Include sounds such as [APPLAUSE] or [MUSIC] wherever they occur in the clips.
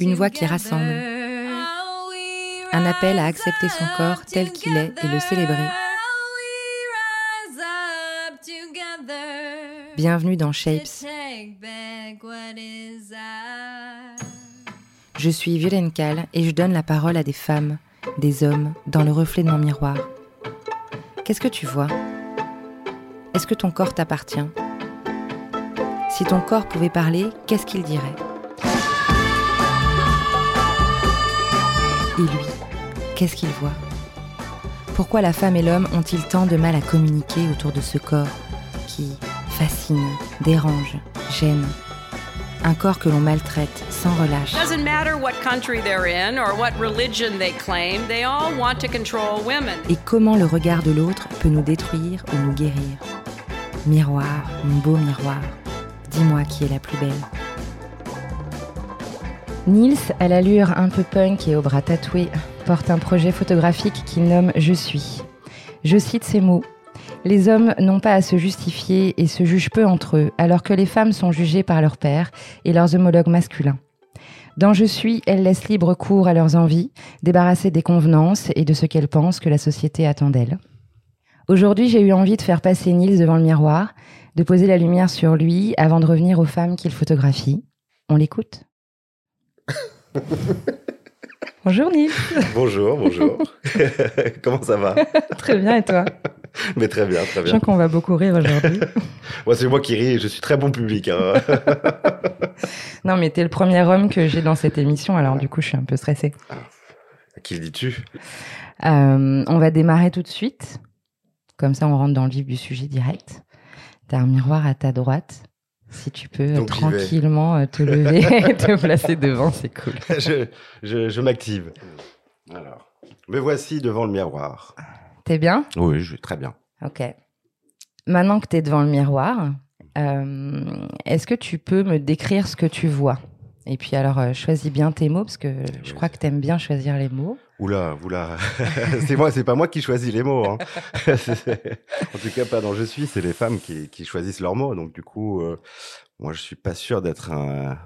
Une voix qui rassemble. Un appel à accepter son corps tel qu'il est et le célébrer. Bienvenue dans Shapes. Je suis Violaine Kahl et je donne la parole à des femmes, des hommes, dans le reflet de mon miroir. Qu'est-ce que tu vois? Est-ce que ton corps t'appartient? Si ton corps pouvait parler, qu'est-ce qu'il dirait? Et lui, qu'est-ce qu'il voit? Pourquoi la femme et l'homme ont-ils tant de mal à communiquer autour de ce corps qui fascine, dérange, gêne? Un corps que l'on maltraite sans relâche. Et comment le regard de l'autre peut nous détruire ou nous guérir? Miroir, mon beau miroir, dis-moi qui est la plus belle. Nils, à l'allure un peu punk et aux bras tatoués, porte un projet photographique qu'il nomme Je suis. Je cite ces mots. Les hommes n'ont pas à se justifier et se jugent peu entre eux, alors que les femmes sont jugées par leur père et leurs homologues masculins. Dans Je suis, elles laissent libre cours à leurs envies, débarrassées des convenances et de ce qu'elles pensent que la société attend d'elles. Aujourd'hui, j'ai eu envie de faire passer Nils devant le miroir, de poser la lumière sur lui avant de revenir aux femmes qu'il photographie. On l'écoute [LAUGHS] Bonjour Nils. Bonjour, bonjour. [LAUGHS] Comment ça va? [LAUGHS] Très bien et toi? Mais très bien, très Je bien. sens qu'on va beaucoup rire aujourd'hui. Moi, c'est moi qui ris, je suis très bon public. hein. non mais t'es le premier homme que j'ai dans cette émission, alors du coup je suis un peu stressée. À qui le dis-tu? Euh, on va démarrer tout de suite. Comme ça, on rentre dans le vif du sujet direct. T'as un miroir à ta droite. Si tu peux euh, Donc, tranquillement euh, te lever [LAUGHS] et te placer devant, c'est cool. [LAUGHS] Je, je, je m'active. Alors, me voici devant le miroir. T'es bien? Oui, je vais très bien. Ok. Maintenant que t'es devant le miroir, euh, est-ce que tu peux me décrire ce que tu vois? Et puis alors, euh, choisis bien tes mots, parce que je oui. crois que t'aimes bien choisir les mots. Oula, oula. [LAUGHS] c'est moi, c'est pas moi qui choisis les mots. hein. [LAUGHS] En tout cas, pas dans Je suis, c'est les femmes qui, qui choisissent leurs mots. Donc, du coup, euh, moi, je suis pas sûr d'être un,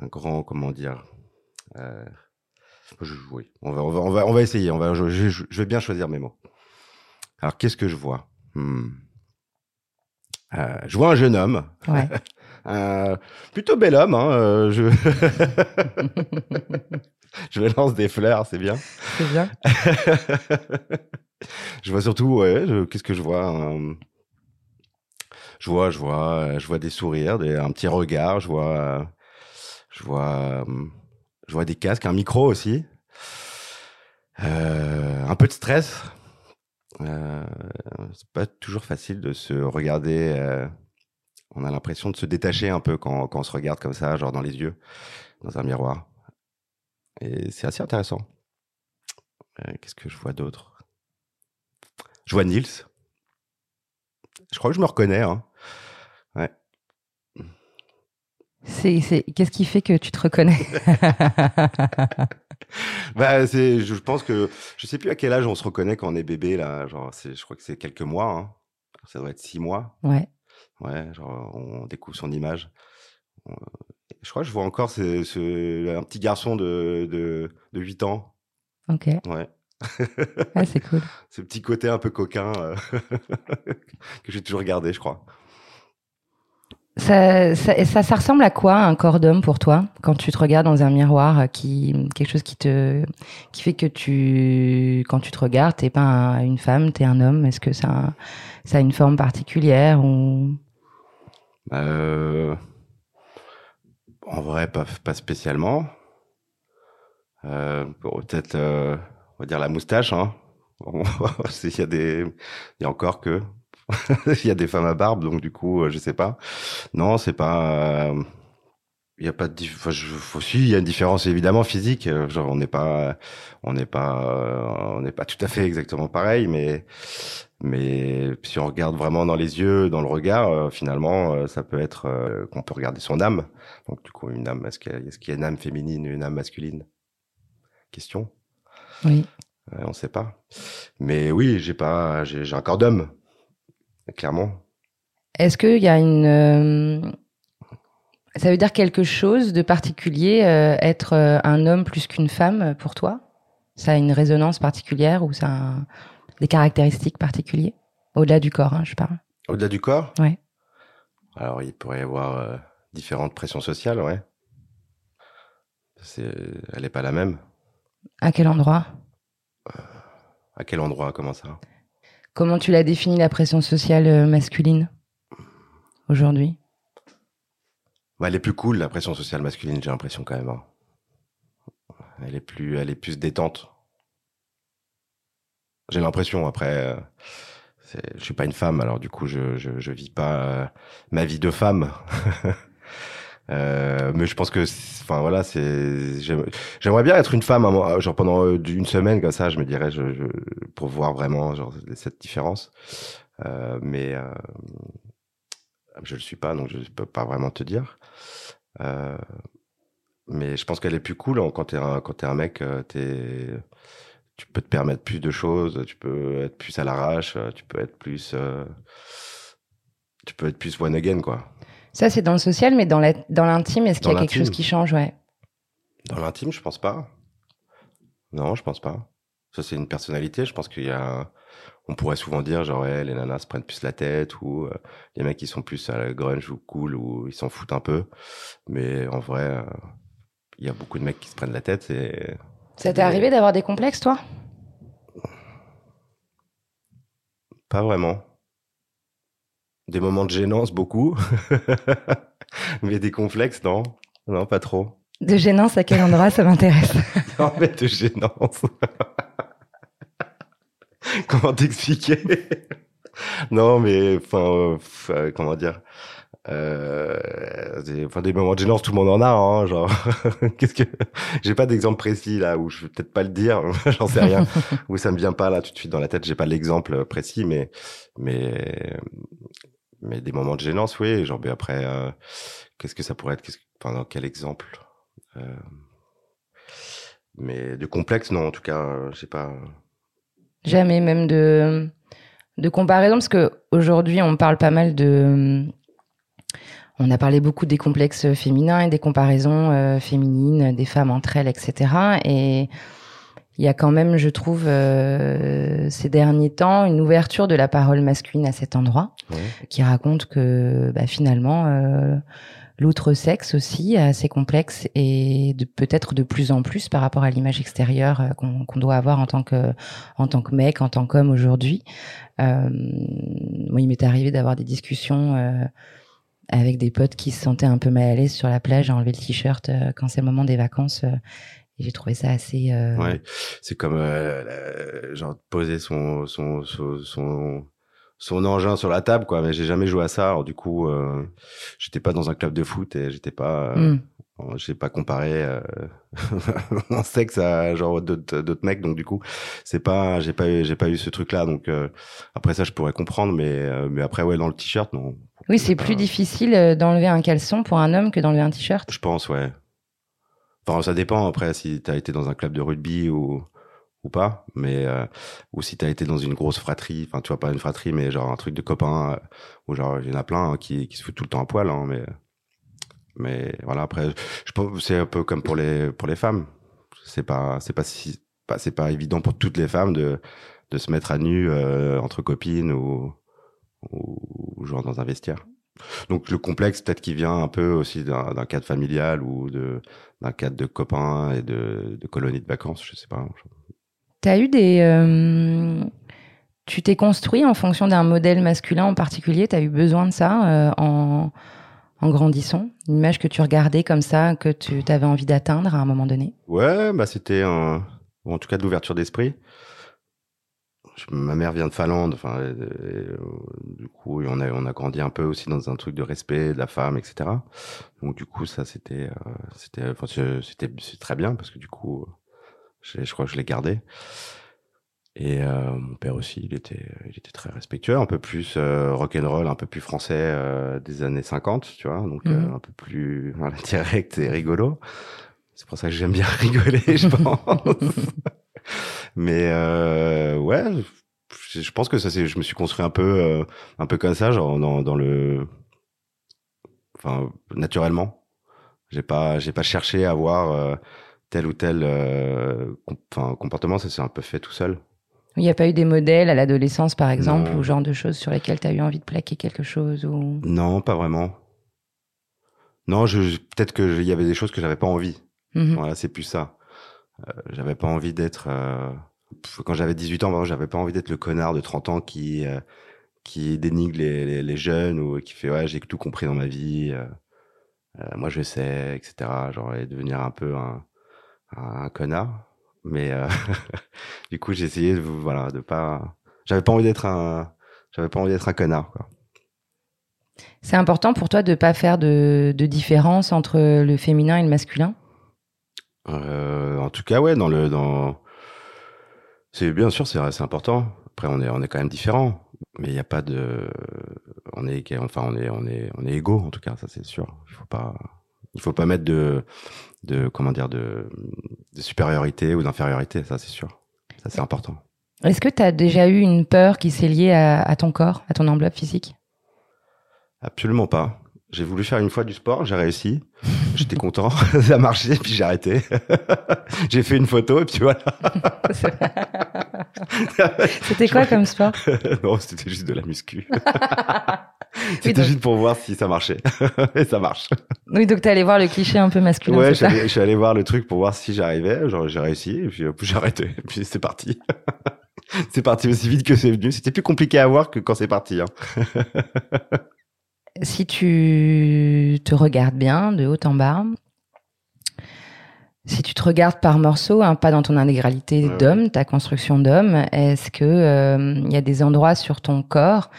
un grand, comment dire. euh, je- oui, on va, on va, on va, on va essayer. On va, je, je- je vais bien choisir mes mots. Alors, qu'est-ce que je vois? Hmm. Euh, Je vois un jeune homme, Ouais. [LAUGHS] plutôt bel homme. Hein, euh, je... [LAUGHS] je me lance des fleurs, c'est bien. c'est bien. [LAUGHS] je vois surtout, ouais, qu'est-ce que je vois un- Je vois, je vois, euh, je vois des sourires, des, un petit regard, je vois, euh, je vois, euh, je vois des casques, un micro aussi, Euh, un peu de stress. Euh, c'est pas toujours facile de se regarder. euh, on a l'impression de se détacher un peu quand, quand on se regarde comme ça, genre dans les yeux, dans un miroir. Et c'est assez intéressant. Euh, Qu'est-ce que je vois d'autre? Je vois Nils. Je crois que je me reconnais. Hein. Ouais. Qu'est-ce qui fait que tu te reconnais? [LAUGHS] Bah, c'est, je pense que je sais plus à quel âge on se reconnaît quand on est bébé là. Genre, je crois que c'est quelques mois. Hein. Ça doit être six mois. Ouais. Ouais, genre on découvre son image. Je crois que je vois encore ce, ce- un petit garçon de, de, de 8 ans. Ok. Ouais. Ah, c'est cool. [LAUGHS] Ce petit côté un peu coquin euh, [LAUGHS] que j'ai toujours gardé, je crois. Ça, ça, ça, ça ressemble à quoi un corps d'homme pour toi quand tu te regardes dans un miroir euh, qui quelque chose qui te qui fait que tu quand tu te regardes t'es pas un- une femme t'es un homme? Est-ce que ça a, ça a une forme particulière ou? Euh, en vrai, pas, pas spécialement. Euh, Peut-être, euh, on va dire la moustache. Hein. [LAUGHS] Il y a des, il y a encore que, [LAUGHS] il y a des femmes à barbe, donc du coup, euh, je sais pas. Non, c'est pas. euh, Il y a pas de, enfin, je, aussi, il y a une différence évidemment physique. Genre, on n'est pas, on n'est pas, on n'est pas tout à fait exactement pareil, mais, mais si on regarde vraiment dans les yeux, dans le regard, euh, finalement, euh, ça peut être euh, qu'on peut regarder son âme. Donc, du coup, une âme, est-ce qu'il y, a- y une âme féminine, une âme masculine? Question. oui on sait pas. Mais oui, j'ai pas, j'ai un corps d'homme, clairement. est-ce qu'il y a une Ça veut dire quelque chose de particulier, être un homme plus qu'une femme pour toi? Ça a une résonance particulière ou ça a un- des caractéristiques particulières Au-delà du corps, hein, je parle. Au-delà du corps? Ouais. Alors, il pourrait y avoir euh, différentes pressions sociales, ouais. C'est, elle n'est pas la même. À quel endroit? À quel endroit? Comment ça? Comment tu l'as défini la pression sociale euh, masculine? Aujourd'hui? Bah, Elle est plus cool, la pression sociale masculine, j'ai l'impression quand même. hein. Elle est plus, elle est plus détente. J'ai l'impression. Après, euh, c'est- je suis pas une femme, alors du coup, je je, je vis pas euh, ma vie de femme. [LAUGHS] Euh, mais je pense que, enfin voilà, c'est. j'aime- J'aimerais bien être une femme, mois- genre pendant euh, une semaine comme ça, je me dirais, je, je- pour voir vraiment genre cette différence. Euh, mais euh, je le suis pas, donc je peux pas vraiment te dire. Euh, mais je pense qu'elle est plus cool hein, quand t'es un, quand t'es un mec, euh, t'es, tu peux te permettre plus de choses, tu peux être plus à l'arrache, tu peux être plus, euh, tu peux être plus one again quoi. Ça, c'est dans le social, mais dans l'intime, est-ce qu'il y a quelque chose qui change ouais? Dans l'intime, je pense pas. Non, je pense pas. Ça, c'est une personnalité. Je pense qu'il y a. On pourrait souvent dire, genre, ouais, les nanas se prennent plus la tête, ou euh, les mecs qui sont plus à la grunge ou cool, ou ils s'en foutent un peu. Mais en vrai, euh, il y a beaucoup de mecs qui se prennent la tête. Et... Ça t'est arrivé d'avoir des complexes, toi? Pas vraiment. Des moments de gênance, beaucoup. [LAUGHS] Mais des complexes, non. Non, pas trop. De gênance, à quel endroit ça m'intéresse? [LAUGHS] En fait, de gênance. [LAUGHS] comment t'expliquer? Non, mais enfin, euh, euh, comment dire? Euh, des, enfin, des moments de gênance, tout le monde en a, hein, genre. [LAUGHS] Qu'est-ce que J'ai pas d'exemple précis là où je vais peut-être pas le dire, [LAUGHS] j'en sais rien. [LAUGHS] où ça me vient pas là tout de suite dans la tête. J'ai pas l'exemple précis, mais mais mais des moments de gênance, oui. Genre, mais après, euh, qu'est-ce que ça pourrait être Qu'est-ce que, enfin, dans quel exemple Euh, mais de complexe, non, en tout cas, euh, je sais pas. Jamais, même de, de comparaison, parce que aujourd'hui, on parle pas mal de. On a parlé beaucoup des complexes féminins et des comparaisons euh, féminines, des femmes entre elles, etc. Et il y a quand même, je trouve, euh, ces derniers temps, une ouverture de la parole masculine à cet endroit, Ouais. qui raconte que bah, finalement, euh, l'autre sexe aussi a ses complexes et peut-être de plus en plus par rapport à l'image extérieure qu'on doit avoir en tant que en tant que mec, en tant qu'homme aujourd'hui. Euh, moi, il m'est arrivé d'avoir des discussions avec des potes qui se sentaient un peu mal à l'aise sur la plage à enlever le t-shirt euh, quand c'est le moment des vacances. euh, j'ai trouvé ça assez. euh, Ouais, c'est comme euh, genre poser son son son son son engin sur la table quoi. Mais j'ai jamais joué à ça. Alors du coup, euh, j'étais pas dans un club de foot et j'étais pas, euh, hmm. j'ai pas comparé euh, [LAUGHS] mon sexe à genre d'autres d'autres mecs. Donc du coup, c'est pas, j'ai pas eu j'ai pas eu ce truc là. Donc euh, après ça, je pourrais comprendre. Mais euh, mais après ouais, dans le t-shirt, non. Oui, c'est plus difficile d'enlever un caleçon pour un homme que d'enlever un t-shirt. Je pense, ouais. Enfin, ça dépend après si t'as été dans un club de rugby ou ou pas, mais euh, ou si t'as été dans une grosse fratrie, enfin tu vois pas une fratrie, mais genre un truc de copains, euh, où genre il y en a plein hein, qui qui se foutent tout le temps à poil, hein, mais mais voilà après, je pense c'est un peu comme pour les pour les femmes, c'est pas c'est pas c'est pas évident pour toutes les femmes de de se mettre à nu euh, entre copines ou, ou ou genre dans un vestiaire. Donc le complexe peut-être qui vient un peu aussi d'un cadre familial ou d'un cadre de copains et de, de colonies de vacances, je sais pas. T'as eu des. euh, Tu t'es construit en fonction d'un modèle masculin en particulier? T'as eu besoin de ça euh, en, grandissant? Une image que tu regardais comme ça, que tu avais envie d'atteindre à un moment donné? Ouais, bah c'était en tout cas de l'ouverture d'esprit. Ma mère vient de Finlande, enfin, du coup, on a on a grandi un peu aussi dans un truc de respect de la femme, etc. Donc du coup, ça c'était euh, c'était enfin c'était très bien parce que du coup, je, je crois que je l'ai gardé. Et euh, mon père aussi, il était il était très respectueux, un peu plus euh, rock'n'roll, un peu plus français euh, des années 50, tu vois, donc euh, un peu plus [LAUGHS] voilà, direct et rigolo. C'est pour ça que j'aime bien [LAUGHS] rigoler, je pense. Mais euh, ouais, je je pense que ça c'est, je me suis construit un peu, euh, un peu comme ça, genre dans, dans le, enfin naturellement. J'ai pas, j'ai pas cherché à avoir euh, tel ou tel euh, com- comportement. Ça s'est un peu fait tout seul. Il n'y a pas eu des modèles à l'adolescence, par exemple, Non. ou genre de choses sur lesquelles tu as eu envie de plaquer quelque chose ou... Non, pas vraiment. Non, je, peut-être que il y avait des choses que j'avais pas envie. Mhm. Voilà, c'est plus ça. Euh, j'avais pas envie d'être. euh, Quand j'avais 18 ans, j'avais pas envie d'être le connard de 30 ans qui euh, qui dénigre les, les, les jeunes ou qui fait ouais j'ai tout compris dans ma vie. euh, moi je sais, etc. Genre et devenir un peu un, un, connard. Mais euh, [LAUGHS] du coup j'ai essayé de voilà de pas. J'avais pas envie d'être un. J'avais pas envie d'être un connard quoi. C'est important pour toi de pas faire de, de différence entre le féminin et le masculin? Euh, en tout cas, ouais, dans le dans c'est bien sûr c'est c'est important. Après on est on est quand même différents, mais il n'y a pas de on est enfin on est on est on est égaux en tout cas, ça c'est sûr. Il faut pas il faut pas mettre de de comment dire de de supériorité ou d'infériorité, ça c'est sûr. Ça c'est important. Est-ce que tu as déjà eu une peur qui s'est liée à, à ton corps, à ton enveloppe physique? Absolument pas. J'ai voulu faire une fois du sport, j'ai réussi. [LAUGHS] J'étais content, [LAUGHS] ça a marché, puis j'ai arrêté. [LAUGHS] j'ai fait une photo et puis voilà. C'était quoi comme sport? Non, c'était juste de la muscu. C'était juste pour voir si ça marchait. [LAUGHS] et ça marche. Oui, donc tu allé voir le cliché un peu masculin. Ouais, je suis, allé, je suis allé voir le truc pour voir si j'arrivais. Genre, j'ai réussi, et puis, j'ai arrêté. Et puis c'est parti. [LAUGHS] c'est parti aussi vite que c'est venu. C'était plus compliqué à voir que quand c'est parti. Hein. [LAUGHS] Si tu te regardes bien de haut en bas, si tu te regardes par morceaux, hein, pas dans ton intégralité Ouais, d'homme, ta construction d'homme, est-ce que euh, il y a des endroits sur ton corps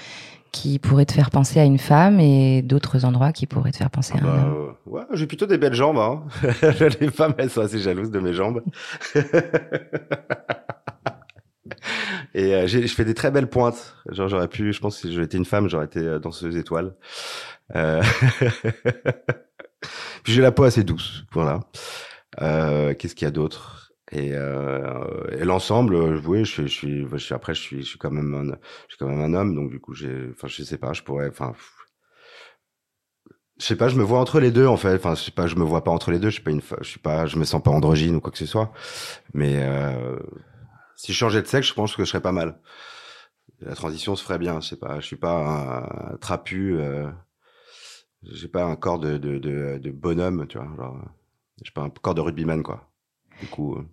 qui pourraient te faire penser à une femme et d'autres endroits qui pourraient te faire penser à un Bah, homme euh, ouais, j'ai plutôt des belles jambes. Hein. [LAUGHS] Les femmes, elles sont assez jalouses de mes jambes. [LAUGHS] Et euh, je fais des très belles pointes. Genre, j'aurais pu, je pense, que si j'étais une femme, j'aurais été euh, danseuse étoile. Euh... [LAUGHS] Puis j'ai la peau assez douce, voilà. Euh, Qu'est-ce qu'il y a d'autre? Et, euh, et l'ensemble, euh, oui, je je suis, je suis, après, je suis, je suis quand même un, je suis quand même un homme, donc du coup, j'ai, enfin, je sais pas, je pourrais, enfin, je sais pas, je me vois entre les deux en fait. Enfin, je sais pas, je me vois pas entre les deux. Je suis pas une, je suis pas, je me sens pas androgyne ou quoi que ce soit. Mais euh, si je changeais de sexe, je pense que je serais pas mal. La transition se ferait bien. Je sais pas, je suis pas un trapu. Euh, j'ai pas un corps de, de, de, de bonhomme, tu vois. Genre, j'ai pas un corps de rugbyman quoi. Du coup, euh,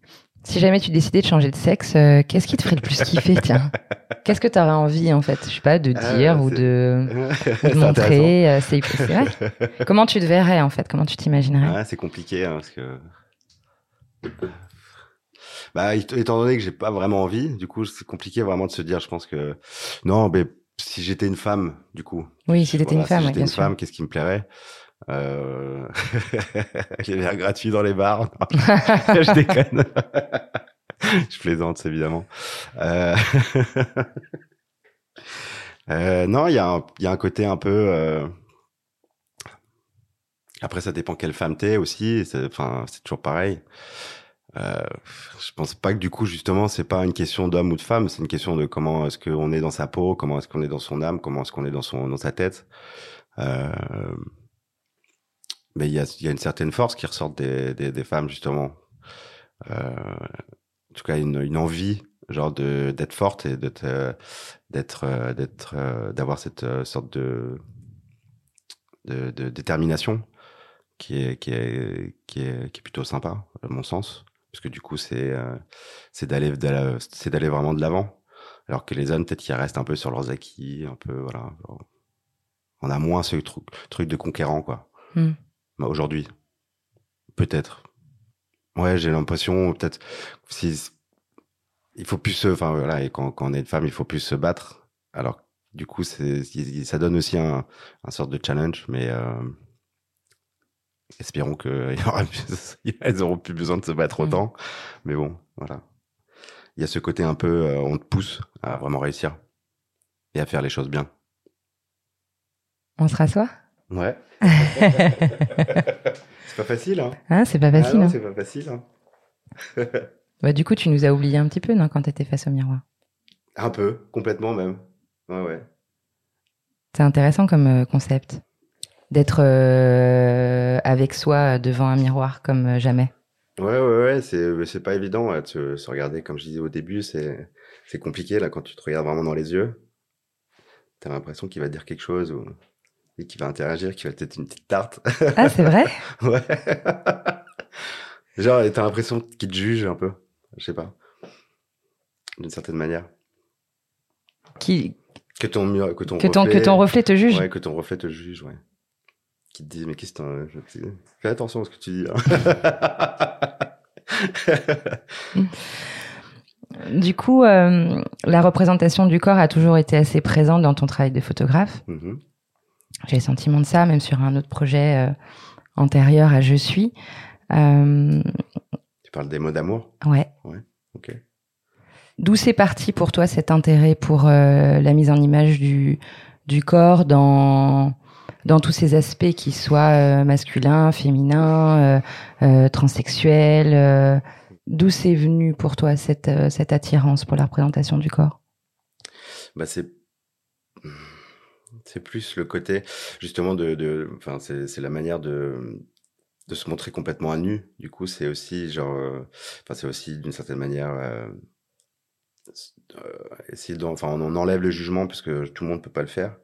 Si jamais tu décidais de changer de sexe, euh, qu'est-ce qui te ferait le plus kiffer, tiens? [LAUGHS] Qu'est-ce que tu aurais envie, en fait? Je sais pas, de Ah, dire ou de, [LAUGHS] de montrer. euh, C'est vrai. [LAUGHS] Comment tu te verrais, en fait? Comment tu t'imaginerais? Ouais, c'est compliqué hein, parce que bah étant donné que j'ai pas vraiment envie, du coup c'est compliqué vraiment de se dire. Je pense que non, mais si j'étais une femme, du coup. Oui, si t'étais Voilà, une femme, si j'étais une sûr. femme, qu'est-ce qui me plairait? Euh... [LAUGHS] Les verres gratuits dans les bars. [LAUGHS] je déconne. je plaisante évidemment. Euh... [LAUGHS] euh, non, il y a un, il y a un côté un peu. euh, Après, ça dépend quelle femme t'es aussi. c'est- Enfin, c'est toujours pareil. Euh, je pense pas que du coup justement c'est pas une question d'homme ou de femme, c'est une question de comment est-ce qu'on est dans sa peau, comment est-ce qu'on est dans son âme, comment est-ce qu'on est dans son dans sa tête. Euh, mais il y a une certaine force qui ressort des femmes justement. Euh, en tout cas une envie genre d'être forte et d'être euh, d'être euh, euh, d'avoir cette sorte de, de détermination qui est qui est qui est plutôt sympa à mon sens parce que du coup c'est c'est d'aller d'aller- vraiment de l'avant alors que les hommes peut-être qu'ils restent un peu sur leurs acquis un peu voilà on a moins ce truc truc de conquérant quoi Hmm. Bah, aujourd'hui. Peut-être. Ouais j'ai l'impression peut-être si il faut plus se enfin voilà et quand, quand on est une femme il faut plus se battre. Alors du coup ça donne aussi un un sorte de challenge mais euh, espérons que [LAUGHS] il y aura plus- elles auront plus besoin de se battre Mm. autant. Mais bon voilà. Il y a ce côté un peu euh, on te pousse à vraiment réussir et à faire les choses bien. On se rassoit? Ouais [LAUGHS] c'est pas facile hein Hein, C'est pas facile. Ah non, hein. c'est pas facile hein. [LAUGHS] Bah, du coup, tu nous as oublié un petit peu, non, quand t'étais face au miroir? un peu complètement même ouais ouais C'est intéressant comme euh, concept. d'être euh, avec soi devant un miroir comme jamais. Ouais, ouais, ouais, c'est, c'est pas évident de se, se, regarder. Comme je disais au début, c'est, c'est compliqué là quand tu te regardes vraiment dans les yeux. T'as l'impression qu'il va dire quelque chose ou et qu'il va interagir, qu'il va peut-être une petite tarte. Ah, c'est vrai? [LAUGHS] Ouais. Genre, t'as l'impression qu'il te juge un peu. Je sais pas. D'une certaine manière. Qui... Que ton, mur, que ton, que ton, reflet, que ton reflet te juge Ouais, que ton reflet te juge, ouais. Qui te dit, mais qu'est-ce que Fais attention à ce que tu dis. Hein. [LAUGHS] du coup, euh, la représentation du corps a toujours été assez présente dans ton travail de photographe. Mm-hmm. J'ai le sentiment de ça, même sur un autre projet euh, antérieur à Je suis. Euh... Tu parles des mots d'amour? Ouais. Ouais, ok. D'où c'est parti pour toi cet intérêt pour euh, la mise en image du, du corps dans, dans tous ces aspects qui soient euh, masculins, féminins, euh, transsexuels D'où c'est venu pour toi cette, cette attirance pour la représentation du corps? Bah c'est c'est plus le côté justement de, enfin c'est la manière de de se montrer complètement à nu. Du coup, c'est aussi genre, enfin c'est aussi d'une certaine manière euh, essayer enfin on enlève le jugement parce que tout le monde peut pas le faire.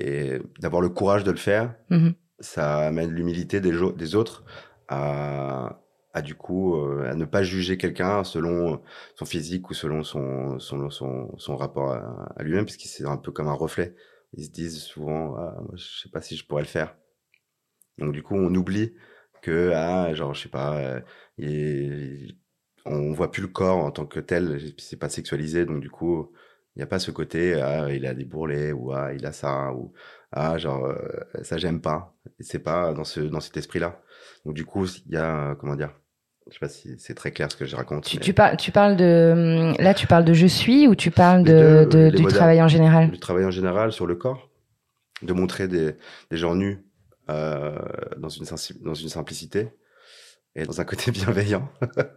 Et d'avoir le courage de le faire, mmh ça amène l'humilité des, des autres à à du coup à ne pas juger quelqu'un selon son physique ou selon son son son, son rapport à, à lui-même puisque c'est un peu comme un reflet ils se disent souvent ah, moi, je sais pas si je pourrais le faire. Donc du coup on oublie que ah genre je sais pas euh, et, on voit plus le corps en tant que tel c'est pas sexualisé donc du coup il n'y a pas ce côté ah il a des bourrelets ou ah il a ça ou ah genre euh, ça j'aime pas. C'est pas dans ce dans cet esprit là donc du coup il y a comment dire je sais pas si c'est très clair ce que je raconte. Tu, tu, parles, tu parles de là, tu parles de je suis ou tu parles de, de, du travail en général? Du travail en général sur le corps, de montrer des, des gens nus euh, dans une dans une simplicité et dans un côté [LAUGHS] bienveillant.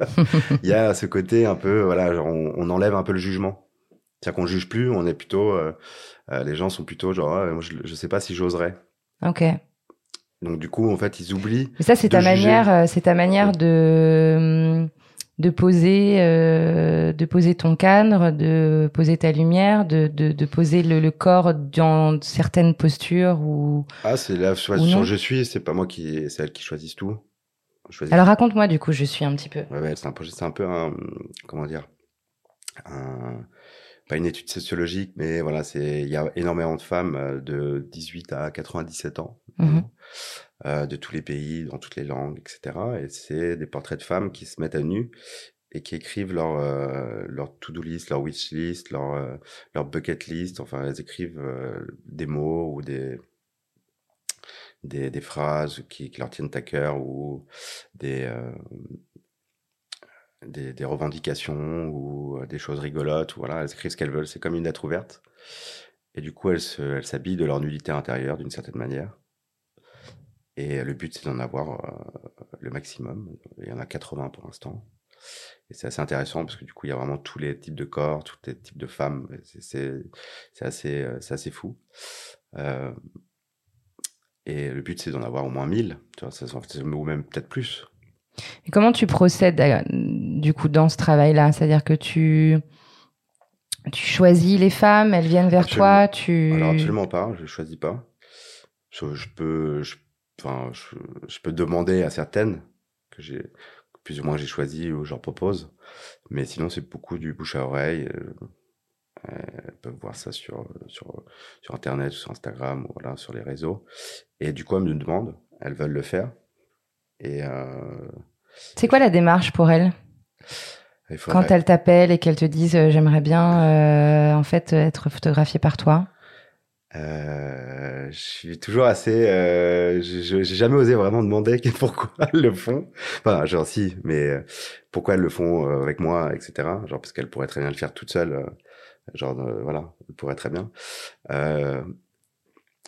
[LAUGHS] Il y a ce côté un peu voilà, genre on, on enlève un peu le jugement. C'est-à-dire qu'on juge plus, on est plutôt euh, euh, les gens sont plutôt genre ah, moi je, je sais pas si j'oserais. Ok. Donc du coup, en fait, ils oublient. Mais ça, c'est ta manière, euh, c'est ta manière de de poser, euh, de poser ton cadre, de poser ta lumière, de, de, de poser le, le, corps dans certaines postures ou. Ah, c'est là sur je suis, c'est pas moi qui, c'est elle qui choisissent tout. Alors raconte-moi du coup, je suis un petit peu. Ouais, ouais c'est un projet, c'est un peu un, comment dire, un, pas une étude sociologique, mais voilà, c'est il y a énormément de femmes euh, de 18 à 97 ans. Mmh. Euh, de tous les pays, dans toutes les langues, etc. Et c'est des portraits de femmes qui se mettent à nu et qui écrivent leur euh, leur to-do list, leur wish list, leur euh, leur bucket list. Enfin, elles écrivent euh, des mots ou des des, des phrases qui, qui, leur tiennent à cœur ou des des, revendications ou des choses rigolotes. Voilà, elles écrivent ce qu'elles veulent. C'est comme une lettre ouverte. Et du coup, elles s'habillent de leur nudité intérieure d'une certaine manière. Et le but, c'est d'en avoir euh, le maximum. Il y en a 80 pour l'instant. Et c'est assez intéressant parce que du coup, il y a vraiment tous les types de corps, tous les types de femmes. C'est assez, euh, assez fou. Euh, et le but, c'est d'en avoir au moins 1000, tu vois, ou même peut-être plus. Et comment tu procèdes du coup dans ce travail-là? C'est-à-dire que tu tu choisis les femmes, elles viennent vers toi, tu Alors absolument pas, je choisis pas. Je, je peux je enfin, je, je, peux demander à certaines que j'ai plus ou moins j'ai choisi ou je leur propose, mais sinon c'est beaucoup du bouche à oreille. Euh, elles peuvent voir ça sur sur sur internet, sur Instagram, ou voilà, sur les réseaux. Et du coup, elles me demandent, elles veulent le faire. Et euh, c'est quoi la démarche pour elles Quand elles t'appellent et qu'elles te disent euh, j'aimerais bien euh, en fait être photographiée par toi? Euh, je suis toujours assez. Euh, j'ai jamais osé vraiment demander [LAUGHS] pourquoi elles le font. Enfin, genre si, mais euh, pourquoi elles le font avec moi, etc. Genre parce qu'elles pourraient très bien le faire toutes seules. genre voilà, elles pourraient très bien.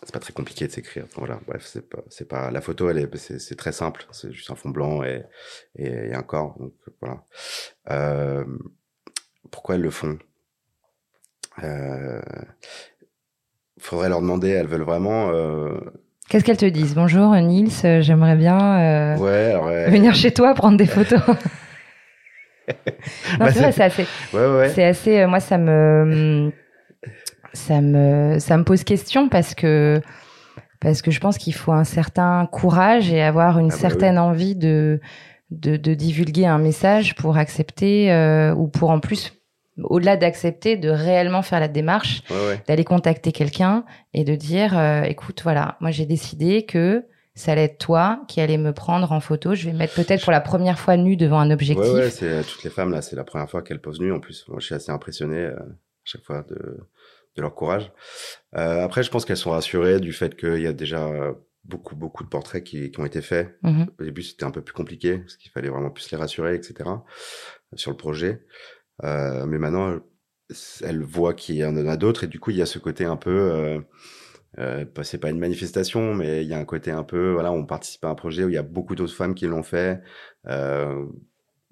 C'est pas très compliqué de s'écrire. voilà, bref, c'est pas, c'est pas la photo. Elle est, c'est très simple. C'est juste un fond blanc et, et, et un corps. Donc voilà. pourquoi elles le font? Euh, faudrait leur demander, elles veulent vraiment euh, Qu'est-ce qu'elles te disent? Bonjour Nils, euh, j'aimerais bien euh, Ouais, alors, ouais. venir chez toi prendre des photos. [LAUGHS] non, Bah, c'est vrai, c'est- assez. Ouais, ouais. C'est assez. euh, Moi, ça me, ça me, ça me pose question parce que parce que je pense qu'il faut un certain courage et avoir une Ah bah certaine envie de, de de divulguer un message pour accepter euh, ou pour en plus au-delà d'accepter de réellement faire la démarche Ouais, ouais. d'aller contacter quelqu'un et de dire euh, écoute voilà moi j'ai décidé que ça allait être toi qui allait me prendre en photo je vais me mettre peut-être pour la première fois nue devant un objectif Ouais, ouais, c'est euh, toutes les femmes là, c'est la première fois qu'elles posent nues en plus. Moi, je suis assez impressionné euh, à chaque fois de, de leur courage. Euh, après, je pense qu'elles sont rassurées du fait qu'il y a déjà beaucoup, beaucoup de portraits qui, qui ont été faits. Mhm. Au début, c'était un peu plus compliqué parce qu'il fallait vraiment plus les rassurer, etc. sur le projet. Euh, mais maintenant, elles voient qu'il y en a d'autres et du coup, il y a ce côté un peu. Euh, euh, c'est pas une manifestation, mais il y a un côté un peu, voilà, on participe à un projet où il y a beaucoup d'autres femmes qui l'ont fait, euh,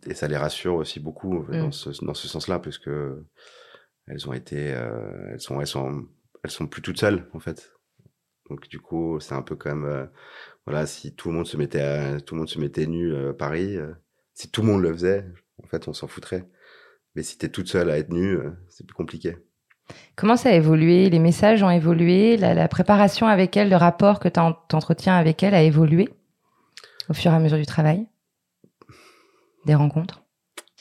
et ça les rassure aussi beaucoup Mm. dans ce, dans ce sens-là, puisque elles ont été, euh, elles sont, elles sont, elles sont plus toutes seules en fait. Donc du coup, c'est un peu comme, euh, voilà, si tout le monde se mettait, à- tout le monde se mettait nu euh, à Paris, si tout le monde le faisait, en fait, on s'en foutrait. Mais si t'es toute seule à être nue, c'est plus compliqué. Comment ça a évolué? Les messages ont évolué? La, la préparation avec elle, le rapport que tu entretiens avec elle a évolué au fur et à mesure du travail? Des rencontres?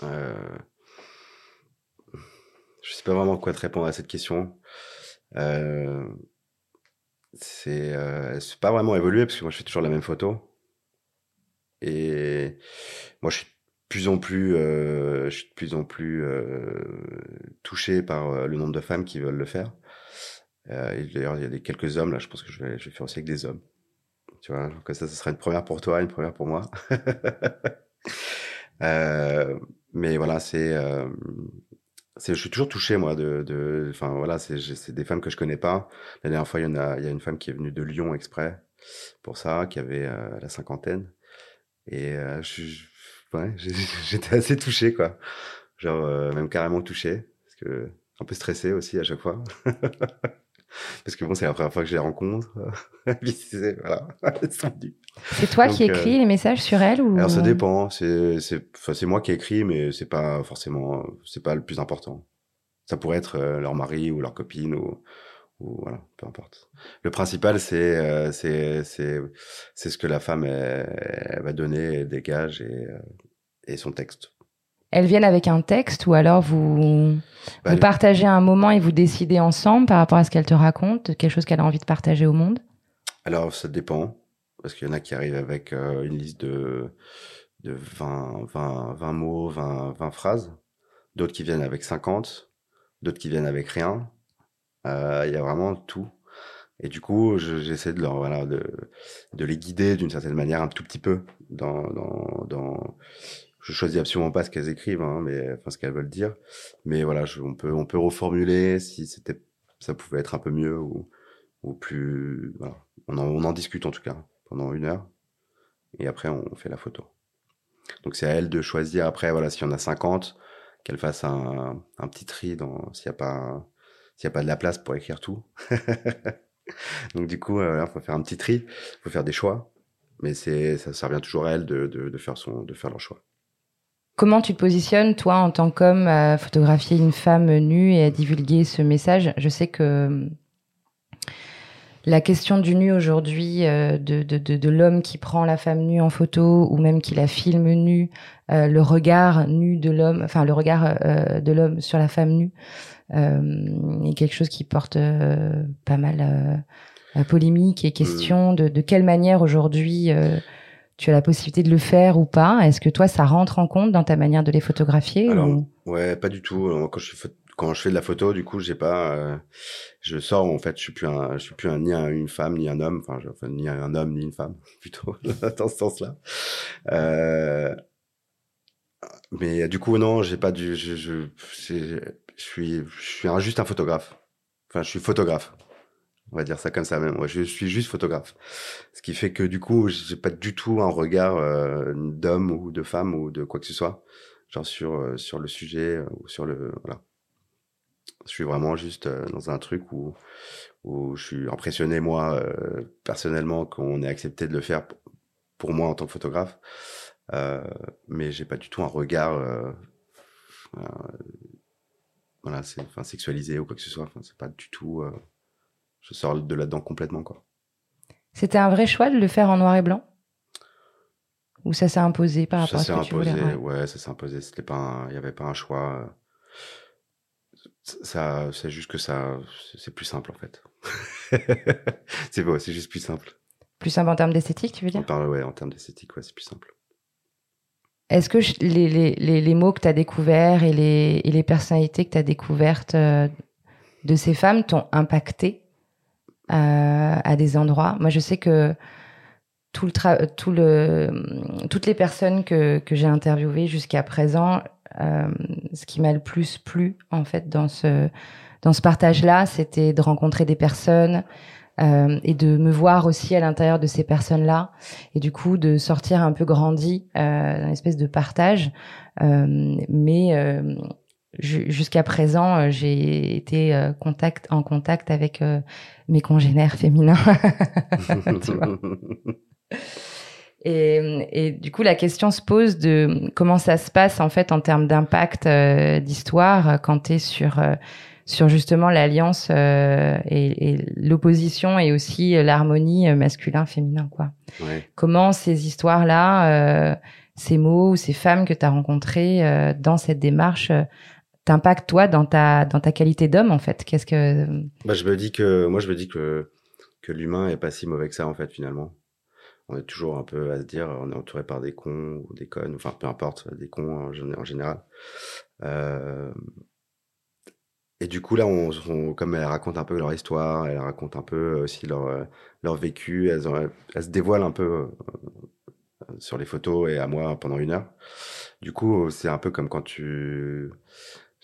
Euh, je sais pas vraiment quoi te répondre à cette question. Euh, c'est euh, pas vraiment évolué parce que moi je fais toujours la même photo. Et moi je suis de plus en plus, euh, je suis de plus en plus euh, touché par euh, le nombre de femmes qui veulent le faire. Euh, D'ailleurs, il y a des quelques hommes là. Je pense que je vais, je vais faire aussi avec des hommes. Tu vois, que ça, ce sera une première pour toi, une première pour moi. [LAUGHS] Mais voilà, c'est, je suis toujours touché moi de, enfin voilà, c'est, des femmes que je connais pas. La dernière fois, il y en a, il y a une femme qui est venue de Lyon exprès pour ça, qui avait euh, la cinquantaine, et euh, je- ouais, [LAUGHS] j'étais assez touché quoi, genre euh, même carrément touché, parce que un peu stressé aussi à chaque fois. [LAUGHS] Parce que bon, c'est la première fois que je les rencontre. [LAUGHS] C'est- voilà, [LAUGHS] toi qui euh, écris les messages sur elle ou Alors ça dépend. C'est c'est enfin, c'est moi qui écris, mais c'est pas forcément c'est pas le plus important. Ça pourrait être euh, leur mari ou leur copine ou ou voilà, peu importe. Le principal c'est euh, c'est c'est c'est ce que la femme elle, elle va donner, elle dégage et euh, et son texte. Elles viennent avec un texte ou alors vous, Bah, vous partagez un moment et vous décidez ensemble par rapport à ce qu'elle te raconte, quelque chose qu'elle a envie de partager au monde? Alors ça dépend parce qu'il y en a qui arrivent avec euh, une liste de de 20 20 20 mots, 20 20 phrases, d'autres qui viennent avec 50, d'autres qui viennent avec rien. Euh, il y a vraiment tout. Et du coup, je- j'essaie de leur voilà de de les guider d'une certaine manière un tout petit peu dans dans dans je choisis absolument pas ce qu'elles écrivent hein, mais enfin ce qu'elles veulent dire. Mais voilà je- on peut on peut reformuler si c'était ça pouvait être un peu mieux ou ou plus voilà. On en, on en discute en tout cas pendant une heure. Et après on fait la photo. Donc c'est à elle de choisir. Après voilà s'il y a 50 qu'elle fasse un, un petit tri dans s'il y a pas s'il y a pas de la place pour écrire tout. [LAUGHS] Donc du coup il faut faire un petit tri faut faire des choix. Mais c'est ça, ça revient toujours à elle de, de, de faire son de faire leur choix Comment tu te positionnes, toi, en tant qu'homme, à photographier une femme nue et à divulguer ce message? Je sais que euh, la question du nu aujourd'hui, euh, de, de, de, de l'homme qui prend la femme nue en photo ou même qui la filme nue, euh, le regard nu de l'homme, enfin le regard euh, de l'homme sur la femme nue, euh, est quelque chose qui porte pas mal à polémique et question de, de quelle manière aujourd'hui tu as la possibilité de le faire ou pas? Est-ce que toi, ça rentre en compte dans ta manière de les photographier Alors, ou... Ouais, pas du tout. Alors, Quand je, fais- quand je fais de la photo, du coup, j'ai pas, euh, je sors en fait, je suis plus un, je suis plus un, ni un- une femme ni un homme, enfin, je- enfin, ni un homme ni une femme, [LAUGHS] plutôt [LAUGHS] dans ce sens-là. Euh, mais du coup, non, j'ai pas du, je, je, suis, je suis un, juste un photographe. Enfin, je suis photographe. On va dire ça comme ça même. Moi, je suis juste photographe. Ce qui fait que du coup, j'ai pas du tout un regard euh, d'homme ou de femme ou de quoi que ce soit, genre sur euh, sur le sujet euh, ou sur le voilà. Je suis vraiment juste dans un truc où, où je suis impressionné, moi, personnellement, qu'on ait accepté de le faire pour moi en tant que photographe. mais j'ai pas du tout un regard voilà, c'est enfin sexualisé ou quoi que ce soit. C'est pas du tout. Euh, je sors de là-dedans complètement quoi. C'était un vrai choix de le faire en noir et blanc? Ou ça s'est imposé par rapport à ce que imposé, tu voulais? ouais. ça s'est imposé. C'était pas, il n'y avait pas un choix. Ça, c'est juste que ça, c'est plus simple en fait. [LAUGHS] c'est beau, c'est juste plus simple. Plus simple en termes d'esthétique, tu veux dire? En, Ouais, en termes d'esthétique, ouais, c'est plus simple. Est-ce que les, les, les, mots que tu as découverts et les, et les personnalités que tu as découvertes euh, de ces femmes t'ont impacté? Euh, à des endroits Moi, je sais que tout le tout le, toutes les personnes que, que j'ai interviewées jusqu'à présent, euh, ce qui m'a le plus plu, en fait, dans ce, dans ce partage-là, c'était de rencontrer des personnes euh, et de me voir aussi à l'intérieur de ces personnes-là et du coup de sortir un peu grandi euh, espèce de partage. Euh, mais euh, jusqu'à présent, euh, j'ai été euh, contact, en contact avec mes congénères féminins. [LAUGHS] [LAUGHS] Et, et, du coup, la question se pose de comment ça se passe en fait en termes d'impact d'histoire quand tu es sur sur justement l'alliance euh, et, l'opposition et aussi l'harmonie euh, masculin-féminin. quoi. Comment ces histoires-là, euh, ces mots ou ces femmes que tu as rencontrées dans cette démarche t'impactent toi dans ta dans ta qualité d'homme en fait? Qu'est-ce que bah, je me dis que moi je me dis que que l'humain est pas si mauvais que ça en fait finalement. On est toujours un peu à se dire on est entouré par des cons ou des connes, enfin peu importe, des cons en, général. Euh, et du coup, là, on, comme elles racontent un peu leur histoire, elles racontent un peu aussi leur, leur vécu, elles, elles se dévoilent un peu euh, sur les photos et à moi pendant une heure. Du coup, c'est un peu comme quand tu,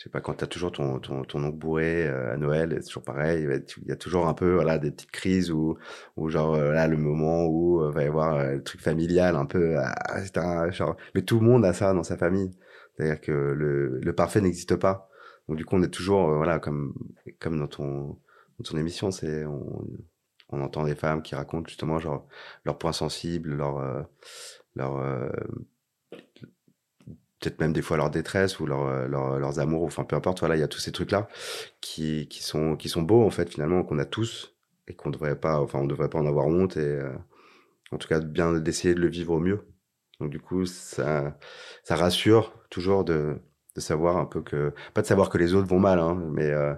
je sais pas, quand tu as toujours ton, ton, ton oncle bourré euh, à Noël, c'est toujours pareil. Il y a toujours un peu voilà, des petites crises ou, ou genre là, le moment où il va y avoir le truc familial un peu. Ah, genre, mais tout le monde a ça dans sa famille. C'est-à-dire que le, le parfait n'existe pas. Donc du coup, on est toujours, euh, voilà, comme comme dans ton dans ton émission, c'est on, on entend des femmes qui racontent justement genre leurs points sensibles, leur euh, leur euh, peut-être même des fois leur détresse ou leur, leur, leurs amours, enfin peu importe. Voilà, il y a tous ces trucs là qui qui sont qui sont beaux en fait finalement qu'on a tous et qu'on devrait pas, enfin on devrait pas en avoir honte et en tout cas bien d'essayer de le vivre au mieux. Donc du coup, ça ça rassure toujours de de savoir un peu que pas de savoir que les autres vont mal hein, mais euh,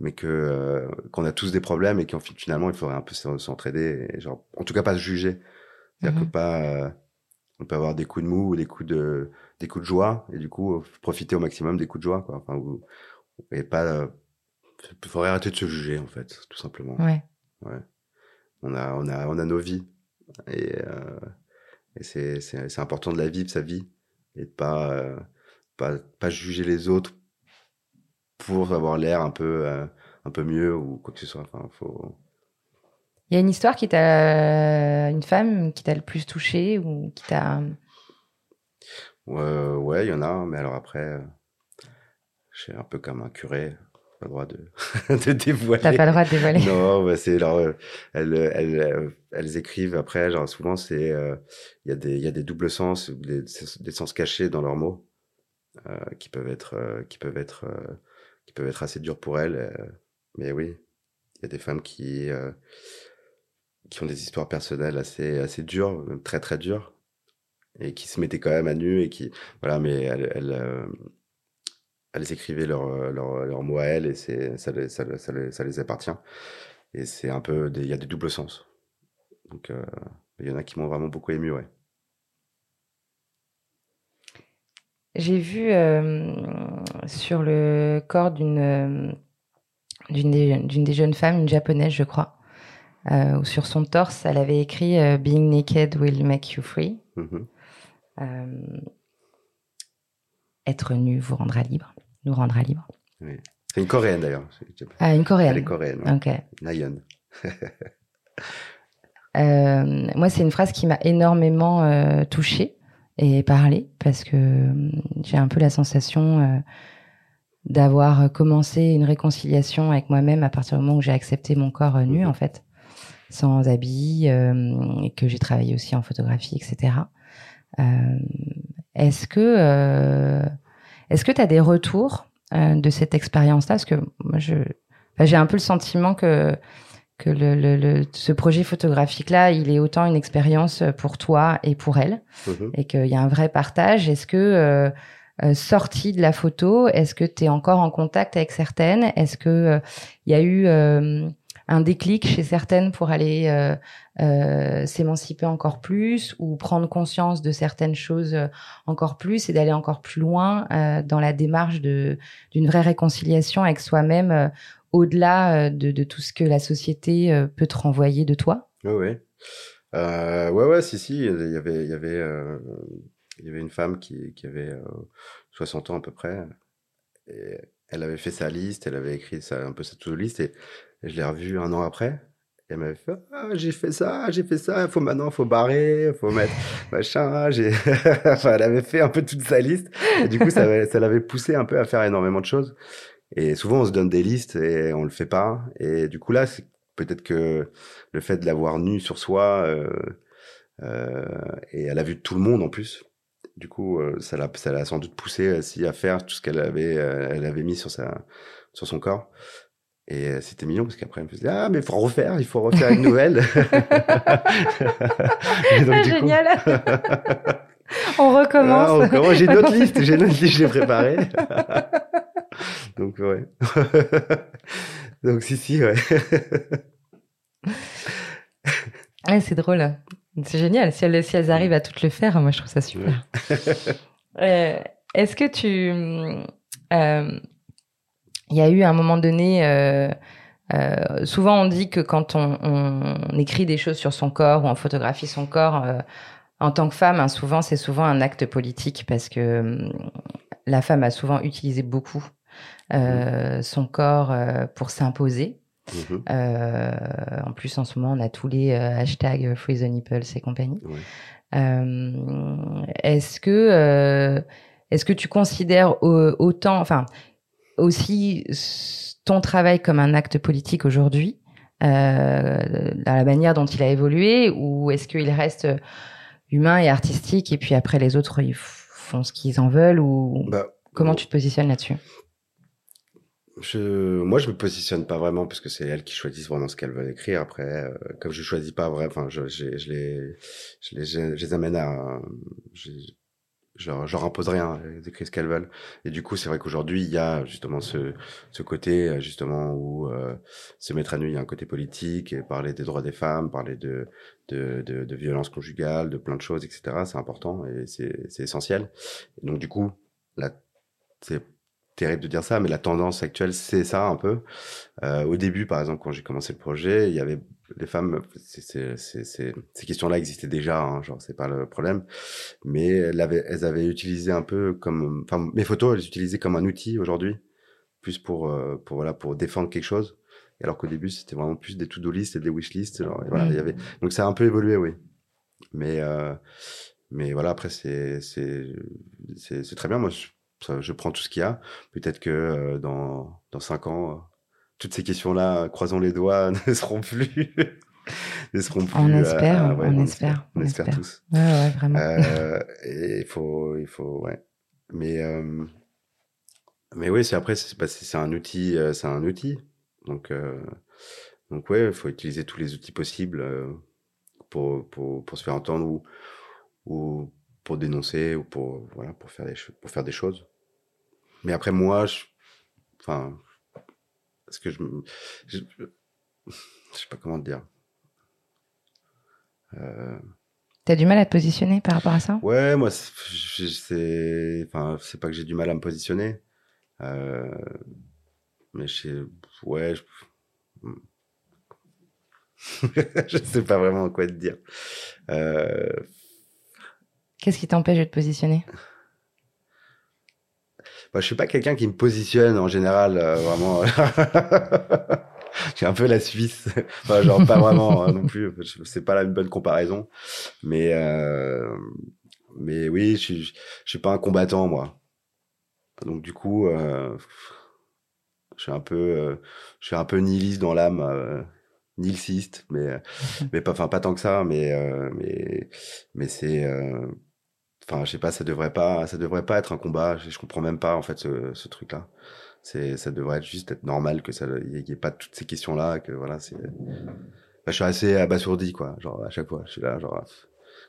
mais que euh, qu'on a tous des problèmes et qu'en finalement il faudrait un peu s'entraider et genre en tout cas pas se juger c'est-à-dire que mmh pas euh, on peut avoir des coups de mou ou des coups de des coups de joie et du coup profiter au maximum des coups de joie quoi enfin ou, et pas il faudrait arrêter de se juger en fait tout simplement ouais ouais on a on a on a nos vies et et c'est c'est important de la vivre sa vie et de pas pas, pas juger les autres pour avoir l'air un peu, euh, un peu mieux ou quoi que ce soit. Enfin, faut... Il y a une histoire qui t'a, une femme qui t'a le plus touché ou qui t'a. Ouais, ouais, il y en a, mais alors après, euh, je suis un peu comme un curé, pas le droit de, [LAUGHS] de dévoiler. T'as pas le droit de dévoiler. non, bah c'est alors, euh, elles, elles, elles, écrivent après, genre souvent c'est, il y a des, il y a des doubles sens, des, des sens cachés dans leurs mots. Euh, qui peuvent être euh, qui peuvent être euh, qui peuvent être assez dures pour elles. mais oui, il y a des femmes qui qui ont des histoires personnelles assez assez dures, même très très dures, et qui se mettaient quand même à nu et qui voilà, mais elles, elles, elles écrivaient leurs leur, leur mots à elles et c'est ça, ça, ça, ça, les appartient. Et c'est un peu il y a des doubles sens. Donc il y en a qui m'ont vraiment beaucoup ému, ouais. J'ai vu euh, sur le corps d'une euh, d'une des, des, jeunes femmes, une japonaise, je crois, euh, sur son torse, elle avait écrit euh, Being naked will make you free. Mm-hmm. euh, être nu vous rendra libre, nous rendra libre. Oui. C'est une coréenne d'ailleurs. Ah, une coréenne. Elle est coréenne. Ouais. Ok. Nayeon. [LAUGHS] moi, c'est une phrase qui m'a énormément touchée et parler parce que hum, j'ai un peu la sensation euh, d'avoir commencé une réconciliation avec moi-même à partir du moment où j'ai accepté mon corps nu, Mhm. en fait, sans habits, euh, et que j'ai travaillé aussi en photographie, etc. Euh, est-ce que euh, est-ce que tu as des retours euh, de cette expérience-là? Parce que moi, je, enfin, j'ai un peu le sentiment que que le, le, le- ce projet photographique-là, il est autant une expérience pour toi et pour elle Mhm. et qu'il y a un vrai partage. Est-ce que, euh, euh, sorti de la photo, est-ce que tu es encore en contact avec certaines? Est-ce que euh, il y a eu euh, un déclic chez certaines pour aller euh, euh, s'émanciper encore plus ou prendre conscience de certaines choses euh, encore plus et d'aller encore plus loin dans la démarche de d'une vraie réconciliation avec soi-même au-delà de, de tout ce que la société peut te renvoyer de toi Ouais, ouais. Ouais, ouais, si, si. Il y avait, il y avait, il y avait une femme qui, qui avait euh, 60 ans à peu près. Elle avait fait sa liste, elle avait écrit sa, un peu sa to-do list et, je l'ai revue un an après. Et elle m'avait fait Ah, j'ai fait ça, j'ai fait ça, faut maintenant, faut barrer, faut mettre [LAUGHS] machin. J'ai... [LAUGHS] enfin, elle avait fait un peu toute sa liste. Et du coup, ça, ça l'avait poussé un peu à faire énormément de choses. Et souvent, on se donne des listes et on le fait pas. Et du coup, là, c'est peut-être que le fait de l'avoir nu sur soi, euh, euh, et elle a vu tout le monde en plus. Du coup, euh, ça l'a, ça l'a sans doute poussé aussi à faire tout ce qu'elle avait, euh, elle avait mis sur sa, sur son corps. Et euh, c'était mignon parce qu'après elle me faisait ah mais faut refaire, il faut refaire une nouvelle. [LAUGHS] Donc, coup- Génial [LAUGHS] On recommence. ah, on commence. J'ai notre liste, j'ai notre liste, j'ai préparé. [LAUGHS] Donc ouais. Donc si si ouais. Ouais, c'est drôle. C'est génial. Si elles, si elles arrivent à toutes le faire, moi je trouve ça super. Euh, Est-ce que tu. euh, Il y a eu un moment donné. euh, euh, souvent, on dit que quand on, on écrit des choses sur son corps ou on photographie son corps, euh, en tant que femme, hein, souvent, c'est souvent un acte politique parce que hum, la femme a souvent utilisé beaucoup euh, son corps euh, pour s'imposer. Euh, en plus, en ce moment, on a tous les euh, hashtags Free the Nipples et compagnie. Euh, est-ce que, euh, est-ce que tu considères au- autant, enfin, aussi ton travail comme un acte politique aujourd'hui, euh, dans la manière dont il a évolué, ou est-ce qu'il reste humain et artistique, et puis après les autres ils font ce qu'ils en veulent, ou Bah, comment bon, tu te positionnes là-dessus? Je, moi, je me positionne pas vraiment parce que c'est elles qui choisissent vraiment ce qu'elles veulent écrire. Après, euh, comme je choisis pas vraiment, enfin, je, je, je les, je les, je les amène à, je, je, leur, impose rien, elles écrivent ce qu'elles veulent. Et du coup, c'est vrai qu'aujourd'hui, il y a justement ce, ce côté, euh, justement, où euh, se mettre à nu, il y a un côté politique, et parler des droits des femmes, parler de, de, de, de violence conjugale, de plein de choses, etc. C'est important et c'est, essentiel. Donc, du coup, c'est terrible de dire ça, mais la tendance actuelle, c'est ça un peu. Euh, au début, par exemple, quand j'ai commencé le projet, il y avait les femmes, c'est- ces questions-là existaient déjà, hein, genre c'est pas le problème, mais elles avaient, elles avaient utilisé un peu comme, enfin mes photos, elles les utilisaient comme un outil aujourd'hui, plus pour, euh, pour voilà, pour défendre quelque chose. Et alors qu'au début, c'était vraiment plus des to-do list et des wish list. Genre, et voilà, il y avait, donc ça a un peu évolué, oui. Mais, euh, mais voilà, après c'est, c'est, c'est, très bien. Moi, je, prends tout ce qu'il y a. Peut-être que euh, dans dans cinq ans, toutes ces questions-là, croisons les doigts, [LAUGHS] ne seront plus, ne seront plus. On euh, espère, ouais, on espère, on on espère espère. tous. Ouais, ouais, vraiment. Euh, et il faut, il faut, ouais. Mais, euh, mais oui, c'est après, c'est bah, un outil, c'est un outil. Donc, donc ouais, il faut utiliser tous les outils possibles pour, pour, pour se faire entendre ou, ou pour dénoncer ou pour, voilà, pour faire des, pour faire des choses. Mais après, moi, je, enfin, est-ce que je, me- je, je sais pas comment te dire. Euh, T'as du mal à te positionner par rapport à ça? Ouais, moi, c'est, enfin, c'est pas que j'ai du mal à me positionner, euh, mais je sais, ouais, je... [LAUGHS] je sais pas vraiment quoi te dire. Euh, Qu'est-ce qui t'empêche de te positionner? Je suis pas quelqu'un qui me positionne en général, euh, vraiment. [LAUGHS] J'ai un peu la Suisse, [LAUGHS] enfin, genre pas vraiment hein, non plus. C'est pas une bonne comparaison, mais euh, mais oui, je suis, je suis pas un combattant moi. Donc du coup, euh, je suis un peu, euh, je suis un peu nihiliste dans l'âme, euh, nihiliste, mais [LAUGHS] mais pas, enfin pas tant que ça, mais euh, mais mais c'est, euh, enfin je sais pas, ça devrait pas, ça devrait pas être un combat. Je, je comprends même pas en fait ce, ce truc-là. C'est, ça devrait être juste être normal que ça, y, ait pas toutes ces questions-là, que voilà, c'est. Bah, je suis assez abasourdi quoi, genre à chaque fois, je suis là, genre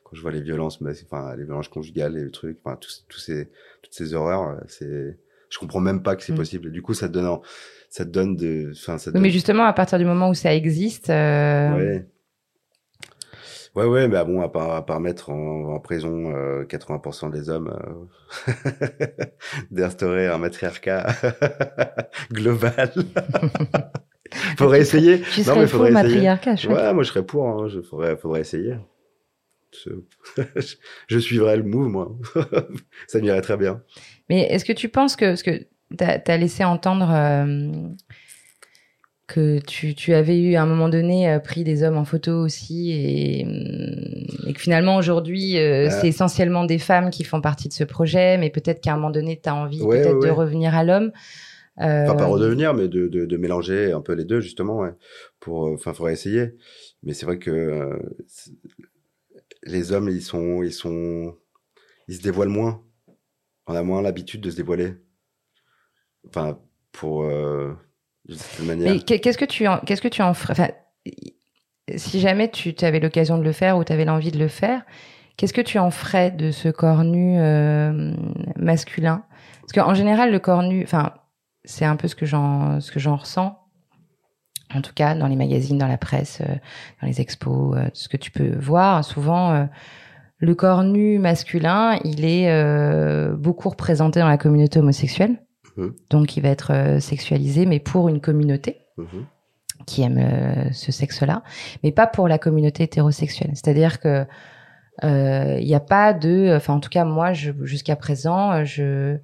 quand je vois les violences, mais enfin les violences conjugales et le truc, enfin tous, tous ces toutes ces horreurs, c'est je comprends même pas que c'est Mm. possible. Et du coup, ça te donne, ça te donne de, enfin, ça te Oui, mais donne- justement, à partir du moment où ça existe, euh, ouais. Ouais, ouais, mais bon, à part, à part mettre en, en prison euh, 80% des hommes, euh, [LAUGHS] d'instaurer un matriarcat [LAUGHS] global. [LAUGHS] faudrait essayer. tu Non, mais faudrait essayer. matriarcat, chouette. Ouais, moi je serais pour. Hein. Je faudrait, faudrait essayer. Je, je suivrais le move, moi. Ça m'irait très bien. Mais est-ce que tu penses que, parce que t'as as laissé entendre euh, que tu, tu avais eu à un moment donné euh, pris des hommes en photo aussi et, hum, et que finalement aujourd'hui euh, Ah. c'est essentiellement des femmes qui font partie de ce projet, mais peut-être qu'à un moment donné tu as envie Ouais, peut-être ouais, de revenir à l'homme. Euh, Enfin, pas redevenir, mais de, de, de mélanger un peu les deux, justement, ouais. Pour, enfin, faudrait essayer. Mais c'est vrai que euh, les hommes, ils sont, ils sont, ils se dévoilent moins. On a moins l'habitude de se dévoiler. Enfin, pour, manière. Qu'est-ce que tu en, qu'est-ce que tu en enfin, Si jamais tu avais l'occasion de le faire ou tu avais l'envie de le faire, qu'est-ce que tu en ferais de ce corps nu euh, masculin? Parce qu'en général, le corps nu, enfin, c'est un peu ce que j'en, ce que j'en ressens. En tout cas, dans les magazines, dans la presse, euh, dans les expos, euh, ce que tu peux voir, souvent, euh, le corps nu masculin, il est euh, beaucoup représenté dans la communauté homosexuelle. Mhm. Donc, il va être euh, sexualisé, mais pour une communauté Mhm. qui aime euh, ce sexe-là, mais pas pour la communauté hétérosexuelle. C'est-à-dire que euh, il n'y a pas de, enfin en tout cas moi, jusqu'à présent, je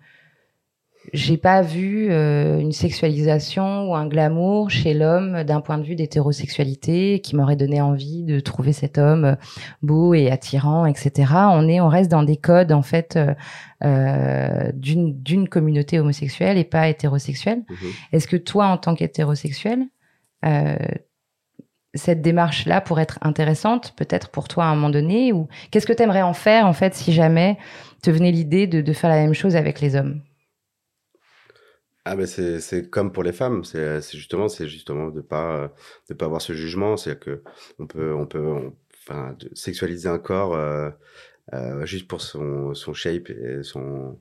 j'ai pas vu euh, une sexualisation ou un glamour chez l'homme d'un point de vue d'hétérosexualité qui m'aurait donné envie de trouver cet homme euh, beau et attirant, etc. On est, on reste dans des codes en fait euh, euh, d'une d'une communauté homosexuelle et pas hétérosexuelle. Mhm. Est-ce que toi, en tant qu'hétérosexuel, euh, cette démarche-là pourrait être intéressante, peut-être pour toi à un moment donné, ou qu'est-ce que tu aimerais en faire en fait si jamais te venait l'idée de, de faire la même chose avec les hommes? Ah ben c'est c'est comme pour les femmes, c'est c'est justement c'est justement de pas euh, de pas avoir ce jugement, c'est que on peut on peut on- enfin de sexualiser un corps euh, euh, juste pour son son shape et son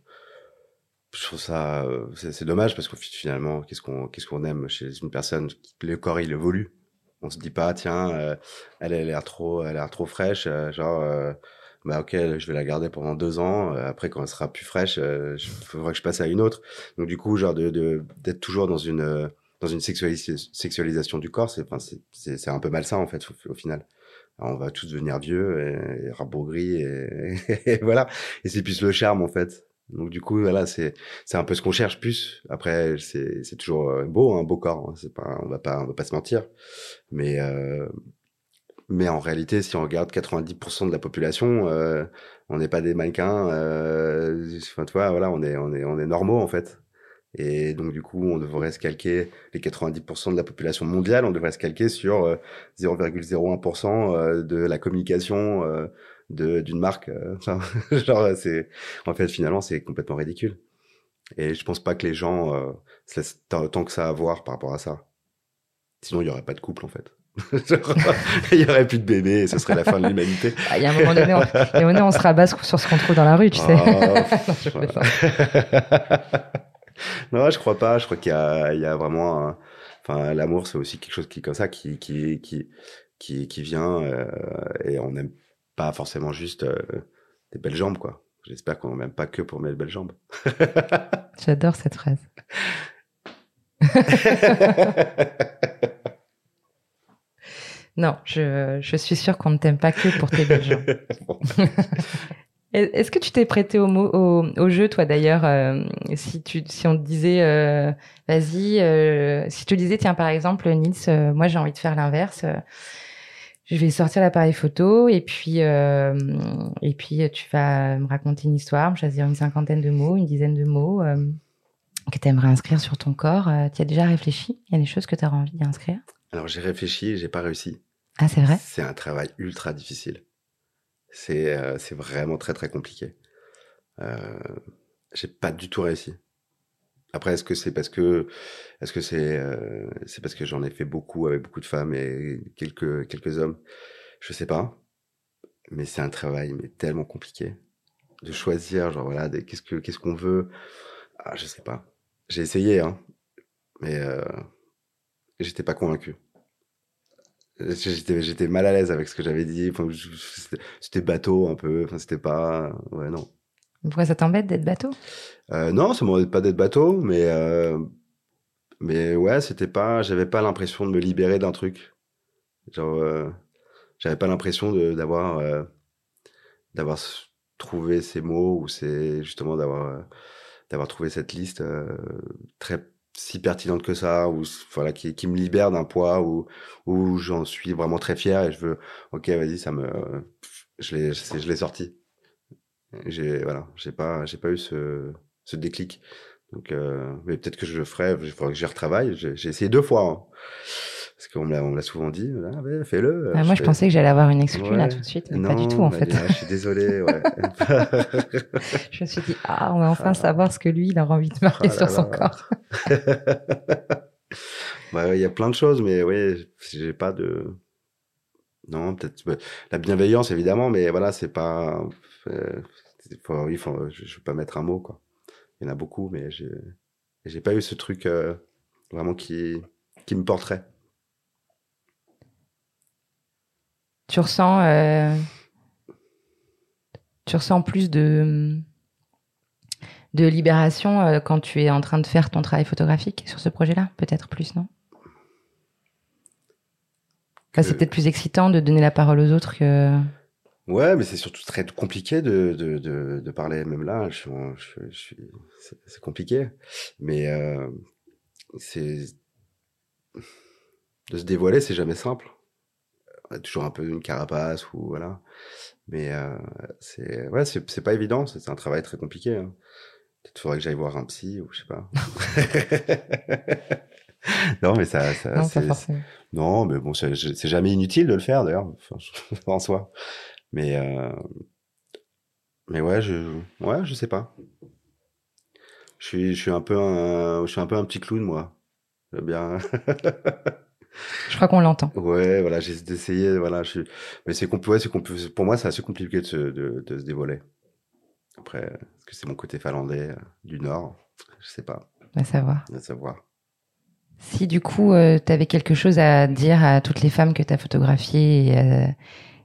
je trouve ça c'est c'est dommage parce que finalement qu'est-ce qu'on qu'est-ce qu'on aime chez une personne? Le corps il évolue. On se dit pas tiens euh, elle elle a l'air trop elle a l'air trop fraîche euh, genre euh, bah ok je vais la garder pendant deux ans euh, après quand elle sera plus fraîche il faudra que je passe à une autre donc du coup, genre d'être toujours dans une euh, sexualisation du corps, c'est un peu malsain en fait au, final. On va tous devenir vieux et, et rabougris [LAUGHS] et, voilà. Et c'est plus le charme en fait. Donc du coup voilà c'est un peu ce qu'on cherche plus. Après c'est toujours euh, beau un beau corps. hein. On va on va pas se mentir. Mais euh, mais en réalité, si on regarde 90% de la population, euh, on n'est pas des mannequins. Euh, enfin, tu vois, voilà, on est, on est, on est normaux en fait. Et donc du coup, on devrait se calquer les 90% de la population mondiale, on devrait se calquer sur euh, 0,01% euh, de la communication euh, d'une marque. euh, [LAUGHS] Enfin, genre, c'est, en fait, finalement, c'est complètement ridicule. Et je pense pas que les gens euh, se laissent tant que ça à voir par rapport à ça. Sinon, il y aurait pas de couple en fait. Il y aurait plus de bébés et ce serait la fin de l'humanité. [LAUGHS] Ah, Il y a un moment donné, on, il y a un moment donné, on se rabat sur ce qu'on trouve dans la rue, tu sais. Oh, [LAUGHS] je plaisante. [LAUGHS] non, je crois pas. Je crois qu'il y a, il y a vraiment, un- enfin, l'amour, c'est aussi quelque chose qui comme ça, qui, qui, qui, qui, qui vient euh, et on n'aime pas forcément juste euh, des belles jambes, quoi. J'espère qu'on n'aime pas que pour mes belles jambes. J'adore cette phrase. Non, je, je suis sûre qu'on ne t'aime pas que pour tes belles jambes. [LAUGHS] Bon. [LAUGHS] Est- Est-ce que tu t'es prêté au, mot, au, au jeu, toi d'ailleurs, euh, si, tu, si on te disait, euh, vas-y, euh, si tu disais, tiens, par exemple, Nils, moi j'ai envie de faire l'inverse, je vais sortir l'appareil photo et puis, et puis tu vas me raconter une histoire, me choisir une cinquantaine de mots, une dizaine de mots. que tu aimerais inscrire sur ton corps. tu as déjà réfléchi? Il y a des choses que tu as envie d'inscrire? Alors j'ai réfléchi, j'ai pas réussi. Ah, c'est vrai? C'est un travail ultra difficile. C'est c'est vraiment très très compliqué. Euh, j'ai pas du tout réussi. Après, est-ce que c'est parce que, est-ce que c'est, euh, c'est parce que j'en ai fait beaucoup avec beaucoup de femmes et quelques quelques hommes, je sais pas. Mais c'est un travail mais tellement compliqué de choisir, genre voilà, qu'est-ce que qu'est-ce qu'on veut? Ah, je sais pas. J'ai essayé, hein, mais j'étais pas convaincu. J'étais mal à l'aise avec ce que j'avais dit. Enfin, c'était bateau un peu. Enfin, c'était pas. Ouais, non. Pourquoi ça t'embête d'être bateau? Euh, Non, ça m'embête pas d'être bateau, mais euh, mais ouais, c'était pas, j'avais pas l'impression de me libérer d'un truc. Genre, euh, j'avais pas l'impression d'avoir d'avoir trouvé ces mots ou c'est justement d'avoir d'avoir trouvé cette liste très si pertinente que ça ou voilà qui, qui me libère d'un poids ou où j'en suis vraiment très fier et je veux ok vas-y ça me je l'ai je l'ai sorti j'ai voilà, j'ai pas j'ai pas eu ce, ce déclic. Donc, euh, mais peut-être que je le ferai. Il faudra que j'y retravaille. J'ai essayé deux fois. Hein. Parce qu'on me l'a, souvent dit. Ah, ouais, fais-le. Ah, moi, je, pensais que j'allais avoir une exclue là tout de suite, mais non, pas du tout en fait. je suis désolé. Ouais. [LAUGHS] [LAUGHS] je me suis dit ah, on va enfin savoir ce que lui il a envie de marquer sur son corps. [LAUGHS] bah, il y a plein de choses, mais oui, j'ai pas de. Non, peut-être bah, la bienveillance évidemment, mais voilà, c'est pas. Euh, faut, il faut, je, vais pas mettre un mot quoi. Il y en a beaucoup, mais j'ai, j'ai pas eu ce truc euh, vraiment qui, qui me porterait. Tu ressens, euh, tu ressens plus de de libération euh, quand tu es en train de faire ton travail photographique sur ce projet-là, peut-être plus, non? Que... C'est peut-être plus excitant de donner la parole aux autres que. Ouais, mais c'est surtout très compliqué de, de, de, de, parler. Même là, je, je, je suis, c'est compliqué. Mais euh, c'est de se dévoiler, c'est jamais simple. Toujours un peu une carapace ou voilà. Mais euh, c'est ouais, c'est pas évident. C'est un travail très compliqué. Hein. Peut-être faudrait que j'aille voir un psy ou je sais pas. [LAUGHS] non, mais ça, ça non, pas forcément. non, mais bon, c'est jamais inutile de le faire d'ailleurs, enfin, [LAUGHS] en soi. Mais, euh... mais ouais, je, ouais, je sais pas. Je suis, je suis un peu un, je suis un peu un petit clown, moi. J'aime bien. [LAUGHS] je crois qu'on l'entend. Ouais, voilà, j'ai d'essayer, voilà, je mais c'est ouais, c'est pour moi, c'est assez compliqué de se, de, de se dévoiler. Après, est-ce que c'est mon côté finlandais euh, du Nord? Je sais pas. À savoir. À savoir. Si du coup, euh, tu avais quelque chose à dire à toutes les femmes que tu as photographiées et, euh,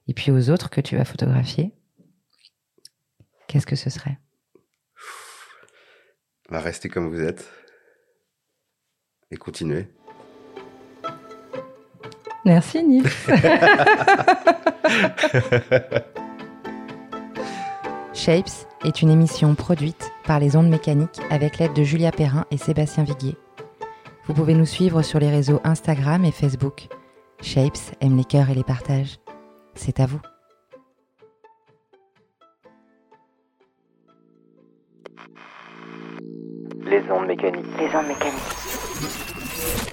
et puis aux autres que tu vas photographier, qu'est-ce que ce serait? Va rester comme vous êtes et continuer. Merci Nils. [LAUGHS] Shapes est une émission produite par les ondes mécaniques avec l'aide de Julia Perrin et Sébastien Viguier. Vous pouvez nous suivre sur les réseaux Instagram et Facebook. Shapes aime les cœurs et les partages. C'est à vous. Les ondes mécaniques. Les ondes mécaniques.